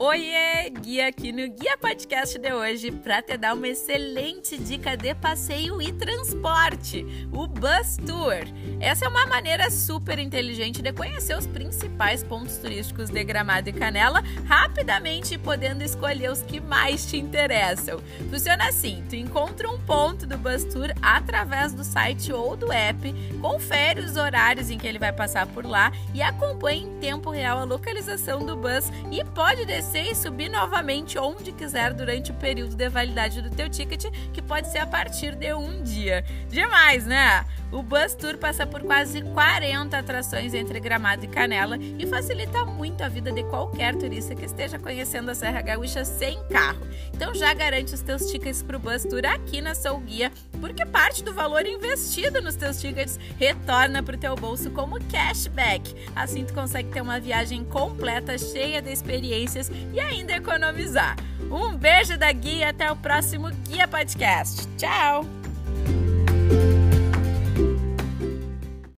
Oiê, Guia aqui no Guia Podcast de hoje para te dar uma excelente dica de passeio e transporte, o Bus Tour. Essa é uma maneira super inteligente de conhecer os principais pontos turísticos de Gramado e Canela rapidamente, podendo escolher os que mais te interessam. Funciona assim: tu encontra um ponto do Bus Tour através do site ou do app, confere os horários em que ele vai passar por lá e acompanha em tempo real a localização do bus e pode descer descer e subir novamente onde quiser durante o período de validade do teu ticket, que pode ser a partir de um dia. Demais, né? O Bus Tour passa por quase 40 atrações entre Gramado e Canela e facilita muito a vida de qualquer turista que esteja conhecendo a Serra Gaúcha sem carro. Então já garante os teus tickets para o Bus Tour aqui na Sou Guia, porque parte do valor investido nos teus tickets retorna para o teu bolso como cashback. Assim tu consegue ter uma viagem completa, cheia de experiências e ainda economizar. Um beijo da Guia, até o próximo Guia Podcast. Tchau!